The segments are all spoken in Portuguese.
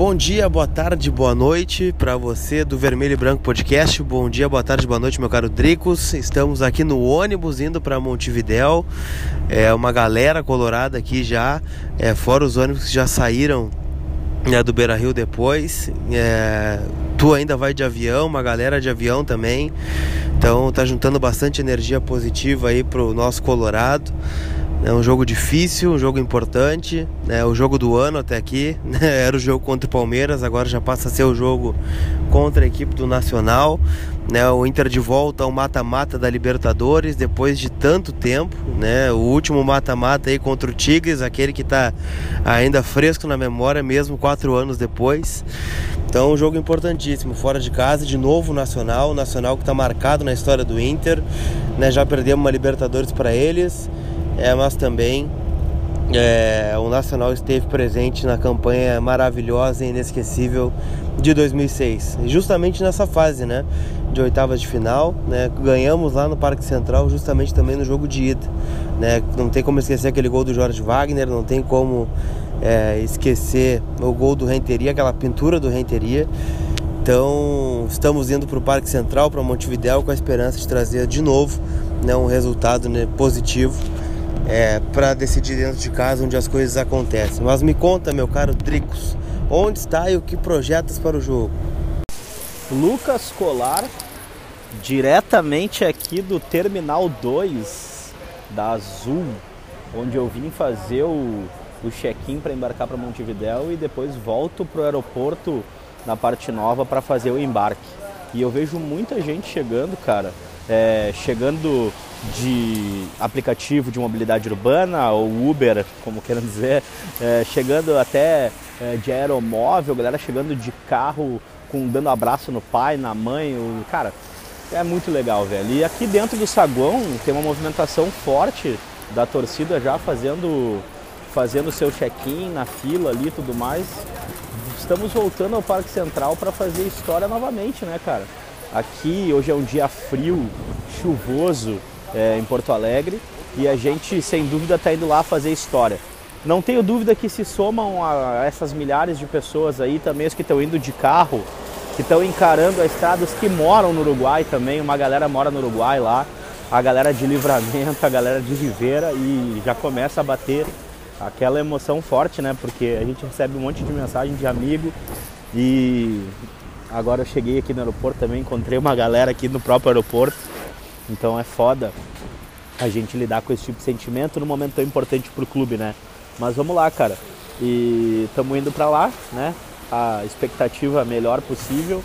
Bom dia, boa tarde, boa noite para você do Vermelho e Branco Podcast. Bom dia, boa tarde, boa noite, meu caro Dricos. Estamos aqui no ônibus indo para Montevidéu. É uma galera colorada aqui já, é, fora os ônibus que já saíram né, do Beira Rio depois. É, tu ainda vai de avião, uma galera de avião também. Então tá juntando bastante energia positiva aí pro nosso Colorado. É um jogo difícil, um jogo importante, é o jogo do ano até aqui. Né? Era o jogo contra o Palmeiras, agora já passa a ser o jogo contra a equipe do Nacional. Né? O Inter de volta ao mata-mata da Libertadores depois de tanto tempo. Né? O último mata-mata aí contra o Tigres, aquele que está ainda fresco na memória, mesmo quatro anos depois. Então, um jogo importantíssimo, fora de casa, de novo o Nacional, o Nacional que está marcado na história do Inter. Né? Já perdemos uma Libertadores para eles é, mas também é, o Nacional esteve presente na campanha maravilhosa e inesquecível de 2006, justamente nessa fase, né, de oitavas de final, né, ganhamos lá no Parque Central, justamente também no jogo de ida, né, não tem como esquecer aquele gol do Jorge Wagner, não tem como é, esquecer o gol do Renteria, aquela pintura do Renteria. Então, estamos indo para o Parque Central, para Montevidéu, com a esperança de trazer de novo né, um resultado né, positivo é, para decidir dentro de casa onde as coisas acontecem. Mas me conta, meu caro Dricos, onde está e o que projetas para o jogo? Lucas Colar, diretamente aqui do Terminal 2 da Azul, onde eu vim fazer o, o check-in para embarcar para Montevidéu e depois volto para o aeroporto na parte nova para fazer o embarque. E eu vejo muita gente chegando, cara, é, chegando de aplicativo de mobilidade urbana, ou Uber, como queiram dizer, é, chegando até é, de aeromóvel, galera chegando de carro, com dando abraço no pai, na mãe, o, cara, é muito legal, velho. E aqui dentro do saguão tem uma movimentação forte da torcida já fazendo fazendo seu check-in na fila ali e tudo mais. Estamos voltando ao Parque Central para fazer história novamente, né, cara? Aqui hoje é um dia frio, chuvoso, é, em Porto Alegre e a gente, sem dúvida, está indo lá fazer história. Não tenho dúvida que se somam a essas milhares de pessoas aí também os que estão indo de carro, que estão encarando a estrada, os que moram no Uruguai também, uma galera mora no Uruguai lá, a galera de Livramento, a galera de Ribeira e já começa a bater aquela emoção forte, né? Porque a gente recebe um monte de mensagem de amigo e agora eu cheguei aqui no aeroporto também, encontrei uma galera aqui no próprio aeroporto então é foda a gente lidar com esse tipo de sentimento num momento tão importante pro clube, né? Mas vamos lá, cara. E estamos indo para lá, né? A expectativa melhor possível.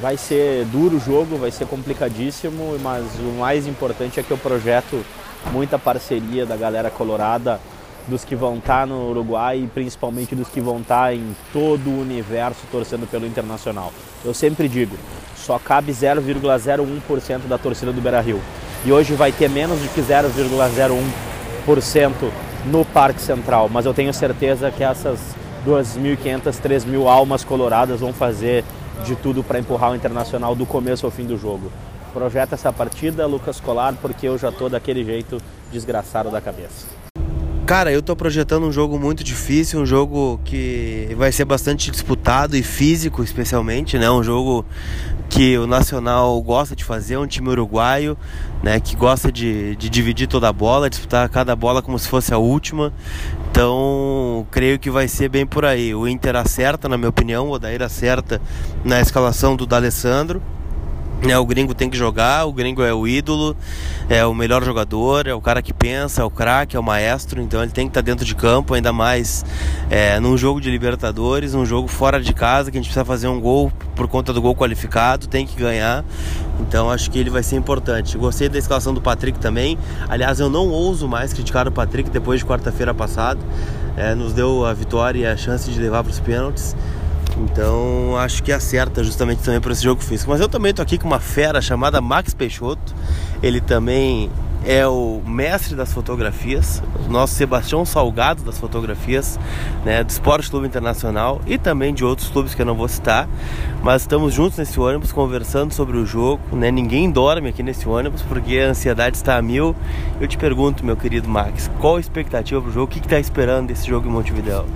Vai ser duro o jogo, vai ser complicadíssimo, mas o mais importante é que eu projeto muita parceria da galera colorada, dos que vão estar tá no Uruguai e principalmente dos que vão estar tá em todo o universo torcendo pelo Internacional. Eu sempre digo, só cabe 0,01% da torcida do Beira-Rio. E hoje vai ter menos de que 0,01% no Parque Central, mas eu tenho certeza que essas 2.500, 3.000 almas coloradas vão fazer de tudo para empurrar o Internacional do começo ao fim do jogo. Projeta essa partida, Lucas Colar, porque eu já tô daquele jeito desgraçado da cabeça. Cara, eu tô projetando um jogo muito difícil, um jogo que vai ser bastante disputado e físico, especialmente, né? Um jogo que o Nacional gosta de fazer, um time uruguaio, né? Que gosta de, de dividir toda a bola, disputar cada bola como se fosse a última. Então, creio que vai ser bem por aí. O Inter acerta, na minha opinião, o Odair acerta na escalação do D'Alessandro. É, o gringo tem que jogar, o gringo é o ídolo, é o melhor jogador, é o cara que pensa, é o craque, é o maestro, então ele tem que estar dentro de campo, ainda mais é, num jogo de Libertadores, um jogo fora de casa, que a gente precisa fazer um gol por conta do gol qualificado, tem que ganhar, então acho que ele vai ser importante. Gostei da escalação do Patrick também, aliás, eu não ouso mais criticar o Patrick depois de quarta-feira passada, é, nos deu a vitória e a chance de levar para os pênaltis. Então acho que acerta justamente também para esse jogo físico. Mas eu também tô aqui com uma fera chamada Max Peixoto. Ele também é o mestre das fotografias, o nosso Sebastião Salgado das fotografias, né, do Esporte Clube Internacional e também de outros clubes que eu não vou citar. Mas estamos juntos nesse ônibus conversando sobre o jogo. Né? Ninguém dorme aqui nesse ônibus porque a ansiedade está a mil. Eu te pergunto, meu querido Max, qual a expectativa para o jogo? O que está esperando desse jogo em Montevideo?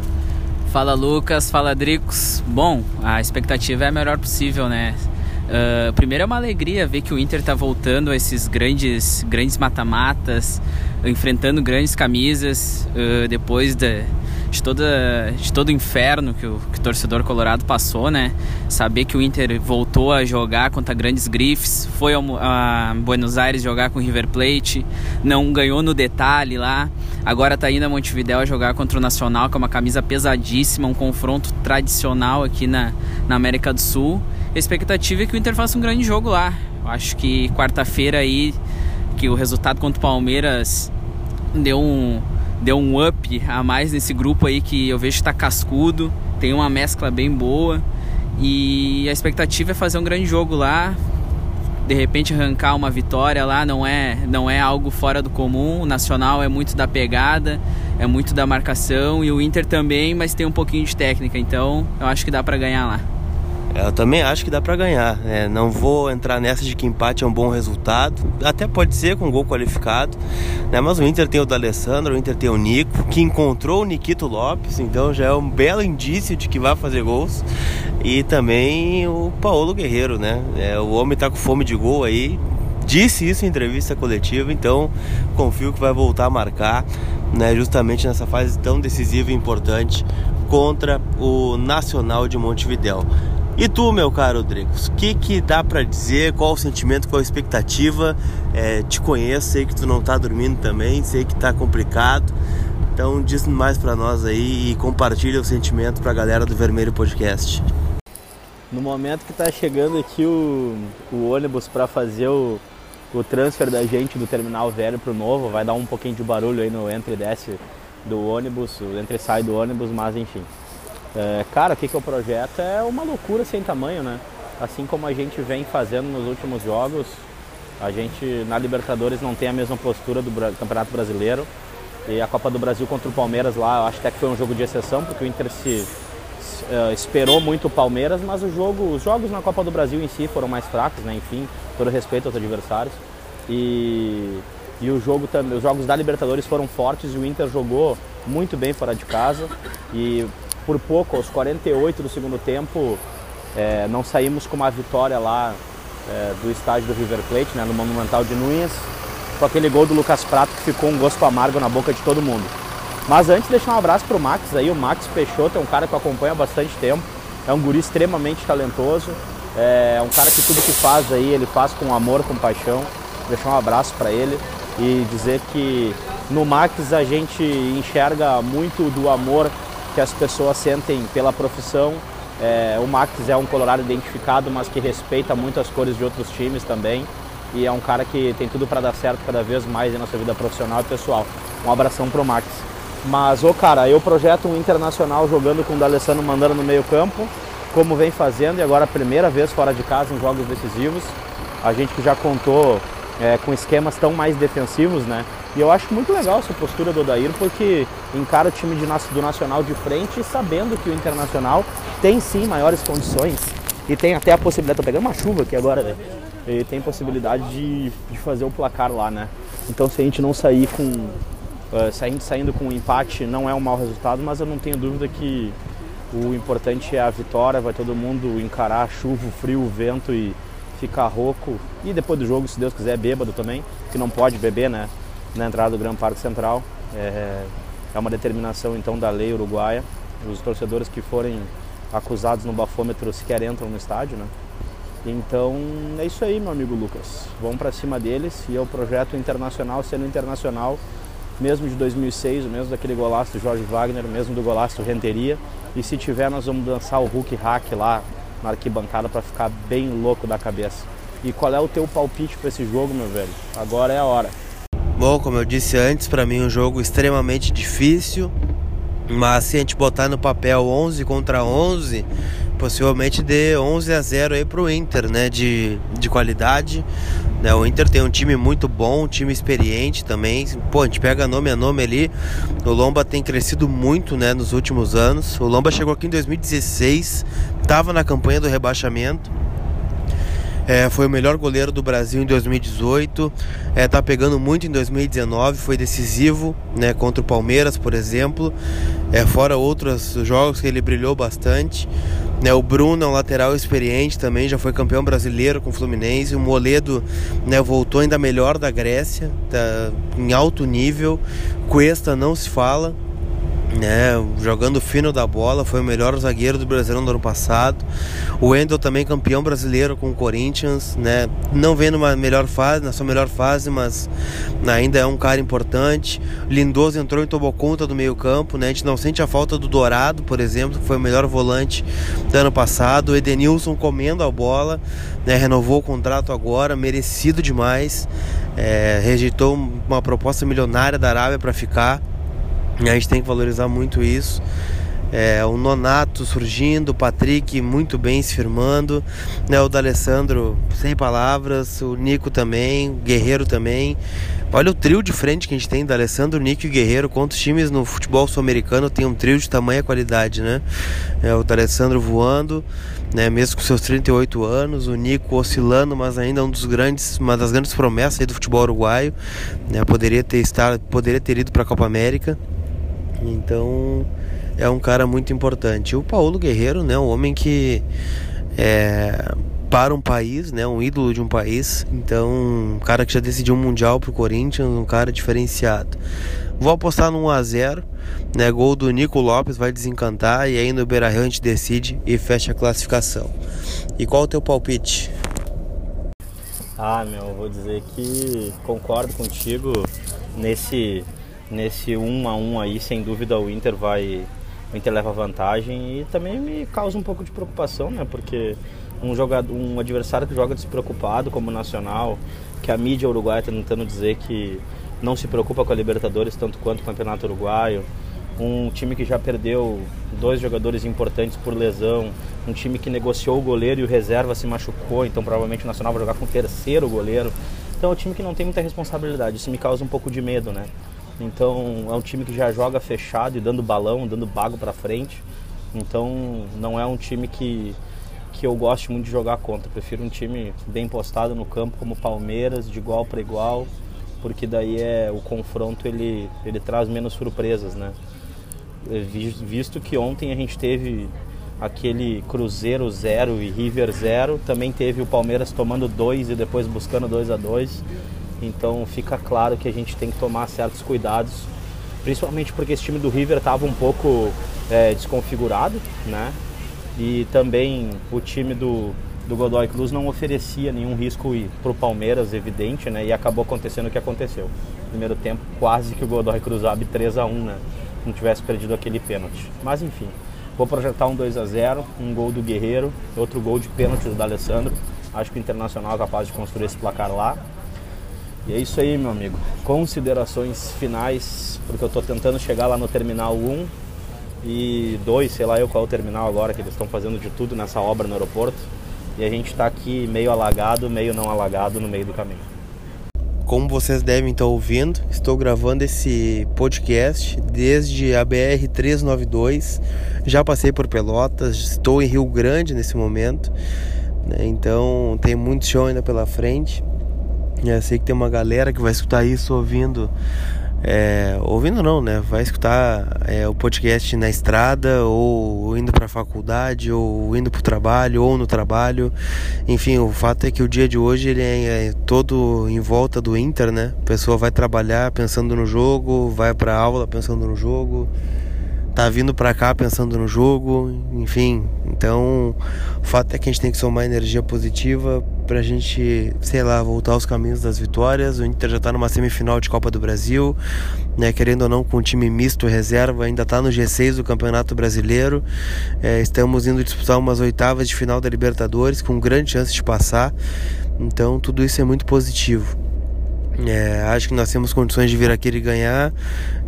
Fala Lucas, fala Dricos. Bom, a expectativa é a melhor possível, né? Uh, primeiro é uma alegria ver que o Inter está voltando a esses grandes grandes mata-matas, enfrentando grandes camisas, uh, depois de, de, toda, de todo o inferno que o, que o torcedor colorado passou, né? Saber que o Inter voltou a jogar contra grandes grifes, foi a Buenos Aires jogar com o River Plate, não ganhou no detalhe lá, agora está indo a Montevideo a jogar contra o Nacional, que é uma camisa pesadíssima, um confronto tradicional aqui na, na América do Sul. A expectativa é que o Inter faça um grande jogo lá. Eu acho que quarta-feira aí, que o resultado contra o Palmeiras deu um, deu um up a mais nesse grupo aí que eu vejo que tá cascudo, tem uma mescla bem boa. E a expectativa é fazer um grande jogo lá, de repente arrancar uma vitória lá não é não é algo fora do comum. O Nacional é muito da pegada, é muito da marcação e o Inter também, mas tem um pouquinho de técnica, então eu acho que dá para ganhar lá. Eu também acho que dá para ganhar. É, não vou entrar nessa de que empate é um bom resultado. Até pode ser com gol qualificado. Né? Mas o Inter tem o D'Alessandro, o Inter tem o Nico, que encontrou o Nikito Lopes, então já é um belo indício de que vai fazer gols. E também o Paulo Guerreiro, né? É, o homem tá com fome de gol aí. Disse isso em entrevista coletiva, então confio que vai voltar a marcar, né, justamente nessa fase tão decisiva e importante contra o Nacional de Montevidéu. E tu, meu caro Dricos, o que, que dá para dizer? Qual o sentimento, qual a expectativa? É, te conheço, sei que tu não tá dormindo também, sei que tá complicado. Então diz mais para nós aí e compartilha o sentimento para a galera do Vermelho Podcast. No momento que tá chegando aqui o, o ônibus para fazer o, o transfer da gente do terminal velho pro novo, vai dar um pouquinho de barulho aí no entre e desce do ônibus, entre e sai do ônibus, mas enfim. É, cara, o que, que é o projeto? É uma loucura sem tamanho, né? Assim como a gente vem fazendo nos últimos jogos, a gente na Libertadores não tem a mesma postura do Campeonato Brasileiro. E a Copa do Brasil contra o Palmeiras lá, eu acho até que foi um jogo de exceção, porque o Inter se, uh, esperou muito o Palmeiras, mas o jogo, os jogos na Copa do Brasil em si foram mais fracos, né? Enfim, todo respeito aos adversários. E, e o jogo também, os jogos da Libertadores foram fortes e o Inter jogou muito bem fora de casa. E por pouco, aos 48 do segundo tempo, é, não saímos com uma vitória lá é, do estádio do River Plate, né, no Monumental de Núñez, com aquele gol do Lucas Prato que ficou um gosto amargo na boca de todo mundo. Mas antes, deixar um abraço pro Max aí, o Max Peixoto é um cara que eu acompanho há bastante tempo, é um guri extremamente talentoso, é um cara que tudo que faz aí, ele faz com amor, com paixão. Deixar um abraço para ele e dizer que no Max a gente enxerga muito do amor que as pessoas sentem pela profissão. É, o Max é um colorado identificado, mas que respeita muito as cores de outros times também. E é um cara que tem tudo para dar certo cada vez mais em nossa vida profissional e pessoal. Um abração pro Max. Mas, ô cara, eu projeto um internacional jogando com o D'Alessandro mandando no meio campo, como vem fazendo, e agora a primeira vez fora de casa em jogos decisivos. A gente que já contou é, com esquemas tão mais defensivos, né? E eu acho muito legal essa postura do Odair, porque encara o time de, do Nacional de frente, sabendo que o Internacional tem sim maiores condições e tem até a possibilidade, tô pegando uma chuva aqui agora, né? E tem possibilidade de, de fazer o placar lá, né? Então se a gente não sair com. A gente saindo com um empate não é um mau resultado, mas eu não tenho dúvida que o importante é a vitória, vai todo mundo encarar chuva, frio, vento e ficar rouco. E depois do jogo, se Deus quiser, bêbado também, que não pode beber, né? na entrada do Gran Parque Central. É, é uma determinação então da lei uruguaia. Os torcedores que forem acusados no bafômetro sequer entram no estádio, né? Então é isso aí, meu amigo Lucas. Vamos para cima deles e é o projeto internacional sendo internacional, mesmo de 2006, mesmo daquele golaço do Jorge Wagner, mesmo do golaço do Renteria. E se tiver, nós vamos dançar o Hulk Hack lá na arquibancada para ficar bem louco da cabeça. E qual é o teu palpite para esse jogo, meu velho? Agora é a hora. Bom, como eu disse antes, para mim é um jogo extremamente difícil, mas se a gente botar no papel 11 contra 11, possivelmente dê 11 a 0 aí pro Inter, né, de, de qualidade. Né, o Inter tem um time muito bom, um time experiente também. Pô, a gente pega nome a nome ali. O Lomba tem crescido muito, né, nos últimos anos. O Lomba chegou aqui em 2016, estava na campanha do rebaixamento É, foi o melhor goleiro do Brasil em 2018. É, tá pegando muito em 2019, foi decisivo, né, contra o Palmeiras, por exemplo. É, fora outros jogos que ele brilhou bastante. Né, o Bruno é um lateral experiente também, já foi campeão brasileiro com o Fluminense. O Moledo né, voltou ainda melhor da Grécia, tá em alto nível. Cuesta não se fala né, jogando fino da bola, foi o melhor zagueiro do Brasileirão do ano passado. O Wendel também campeão brasileiro com o Corinthians, né, não vem numa melhor fase, na sua melhor fase, mas ainda é um cara importante. Lindoso entrou em tomou conta do meio-campo, né? A gente não sente a falta do Dourado, por exemplo, que foi o melhor volante do ano passado. O Edenilson comendo a bola, né, renovou o contrato agora, merecido demais. É, rejeitou uma proposta milionária da Arábia para ficar. A gente tem que valorizar muito isso. É, o Nonato surgindo, o Patrick muito bem se firmando, né, o D'Alessandro sem palavras, o Nico também, o Guerreiro também. Olha o trio de frente que a gente tem, D'Alessandro, Nico e Guerreiro. Quantos times no futebol sul-americano tem um trio de tamanha qualidade, né? É, o D'Alessandro voando, né, mesmo com seus 38 anos, o Nico oscilando, mas ainda um dos grandes, uma das grandes promessas do futebol uruguaio. Né, poderia ter estar, poderia ter ido para a Copa América. Então é um cara muito importante. O Paulo Guerreiro, né, um homem que é para um país, né, um ídolo de um país. Então, um cara que já decidiu um mundial pro Corinthians, um cara diferenciado. Vou apostar no 1 a 0, né, gol do Nico Lopes vai desencantar e aí no Beira-Rio a gente decide e fecha a classificação. E qual o teu palpite? Ah, meu, vou dizer que concordo contigo nesse nesse 1 a 1 aí, sem dúvida o Inter vai o Inter leva vantagem e também me causa um pouco de preocupação, né? Porque um jogador, um adversário que joga despreocupado como o Nacional, que a mídia uruguaia está tentando dizer que não se preocupa com a Libertadores tanto quanto o Campeonato Uruguaio, um time que já perdeu dois jogadores importantes por lesão, um time que negociou o goleiro e o reserva se machucou, então provavelmente o Nacional vai jogar com o terceiro goleiro. Então é um time que não tem muita responsabilidade, isso me causa um pouco de medo, né? Então é um time que já joga fechado e dando balão, dando bago para frente. Então não é um time que, que eu gosto muito de jogar contra. prefiro um time bem postado no campo como Palmeiras, de igual para igual, porque daí é o confronto ele, ele traz menos surpresas, né? É, visto que ontem a gente teve aquele Cruzeiro 0 e River 0, também teve o Palmeiras tomando dois e depois buscando 2 a 2 então fica claro que a gente tem que tomar certos cuidados, principalmente porque esse time do River estava um pouco é, desconfigurado, né? E também o time do, do Godoy Cruz não oferecia nenhum risco para o Palmeiras, evidente, né? E acabou acontecendo o que aconteceu. Primeiro tempo, quase que o Godoy Cruz abre 3 a 1 né? Não tivesse perdido aquele pênalti. Mas enfim, vou projetar um 2 a 0 um gol do Guerreiro, outro gol de pênalti do D'Alessandro. Acho que o Internacional é capaz de construir esse placar lá. E é isso aí, meu amigo. Considerações finais, porque eu estou tentando chegar lá no terminal 1 e 2, sei lá eu qual é o terminal agora, que eles estão fazendo de tudo nessa obra no aeroporto. E a gente está aqui meio alagado, meio não alagado no meio do caminho. Como vocês devem estar ouvindo, estou gravando esse podcast desde a BR 392. Já passei por Pelotas, estou em Rio Grande nesse momento, né? então tem muito show ainda pela frente. Eu sei que tem uma galera que vai escutar isso ouvindo. É, ouvindo não, né? Vai escutar é, o podcast na estrada, ou indo para a faculdade, ou indo para o trabalho, ou no trabalho. Enfim, o fato é que o dia de hoje ele é, é todo em volta do Inter, né? A pessoa vai trabalhar pensando no jogo, vai para aula pensando no jogo tá vindo para cá pensando no jogo, enfim. Então, o fato é que a gente tem que somar energia positiva pra gente, sei lá, voltar aos caminhos das vitórias. O Inter já tá numa semifinal de Copa do Brasil, né, querendo ou não, com um time misto reserva, ainda tá no G6 do Campeonato Brasileiro. É, estamos indo disputar umas oitavas de final da Libertadores com grande chance de passar. Então, tudo isso é muito positivo. É, acho que nós temos condições de vir aqui e ganhar.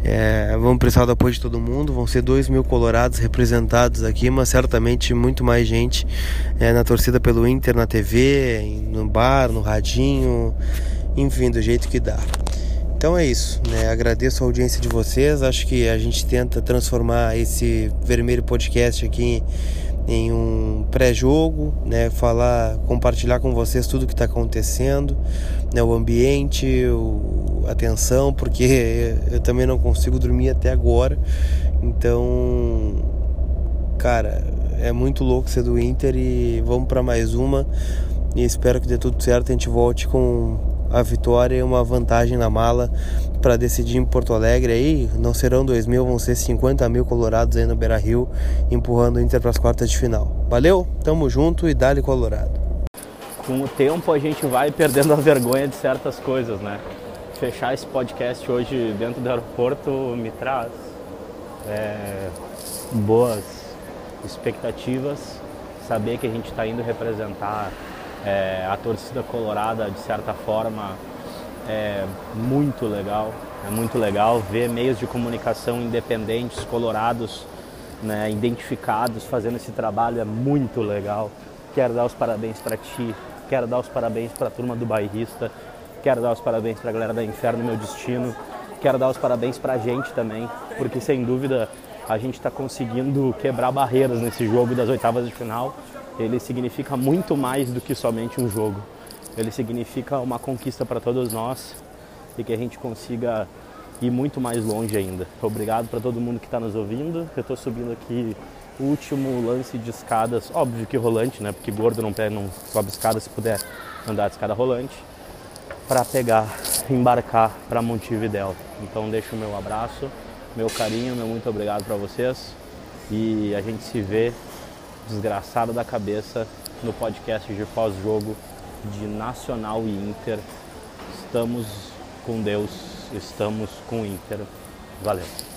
É, vamos precisar do apoio de todo mundo. Vão ser dois mil colorados representados aqui, mas certamente muito mais gente é, na torcida pelo Inter, na TV, no bar, no radinho, enfim, do jeito que dá. Então é isso, né? Agradeço a audiência de vocês. Acho que a gente tenta transformar esse vermelho podcast aqui em um pré-jogo, né, falar, compartilhar com vocês tudo que está acontecendo, né, o ambiente, o, a tensão, porque eu também não consigo dormir até agora. Então, cara, é muito louco ser do Inter e vamos para mais uma. E espero que dê tudo certo, a gente volte com a vitória e uma vantagem na mala para decidir em Porto Alegre aí. Não serão 2 mil, vão ser 50 mil colorados aí no Beira Rio, empurrando o Inter para as quartas de final. Valeu, tamo junto e dale Colorado. Com o tempo a gente vai perdendo a vergonha de certas coisas, né? Fechar esse podcast hoje dentro do aeroporto me traz é, boas expectativas, saber que a gente está indo representar é, a torcida colorada de certa forma é muito legal. É muito legal ver meios de comunicação independentes, colorados, né, identificados, fazendo esse trabalho. É muito legal. Quero dar os parabéns para ti, quero dar os parabéns para a turma do bairrista, quero dar os parabéns para a galera da Inferno Meu Destino, quero dar os parabéns para a gente também, porque sem dúvida a gente está conseguindo quebrar barreiras nesse jogo das oitavas de final ele significa muito mais do que somente um jogo. Ele significa uma conquista para todos nós e que a gente consiga ir muito mais longe ainda. Obrigado para todo mundo que está nos ouvindo. Eu estou subindo aqui o último lance de escadas, óbvio que rolante, né? Porque gordo não, não sobe escada se puder andar de escada rolante, para pegar, embarcar para Montevidéu. Então deixo o meu abraço, meu carinho, meu muito obrigado para vocês e a gente se vê desgraçado da cabeça no podcast de pós-jogo de Nacional e Inter. Estamos com Deus, estamos com Inter. Valeu.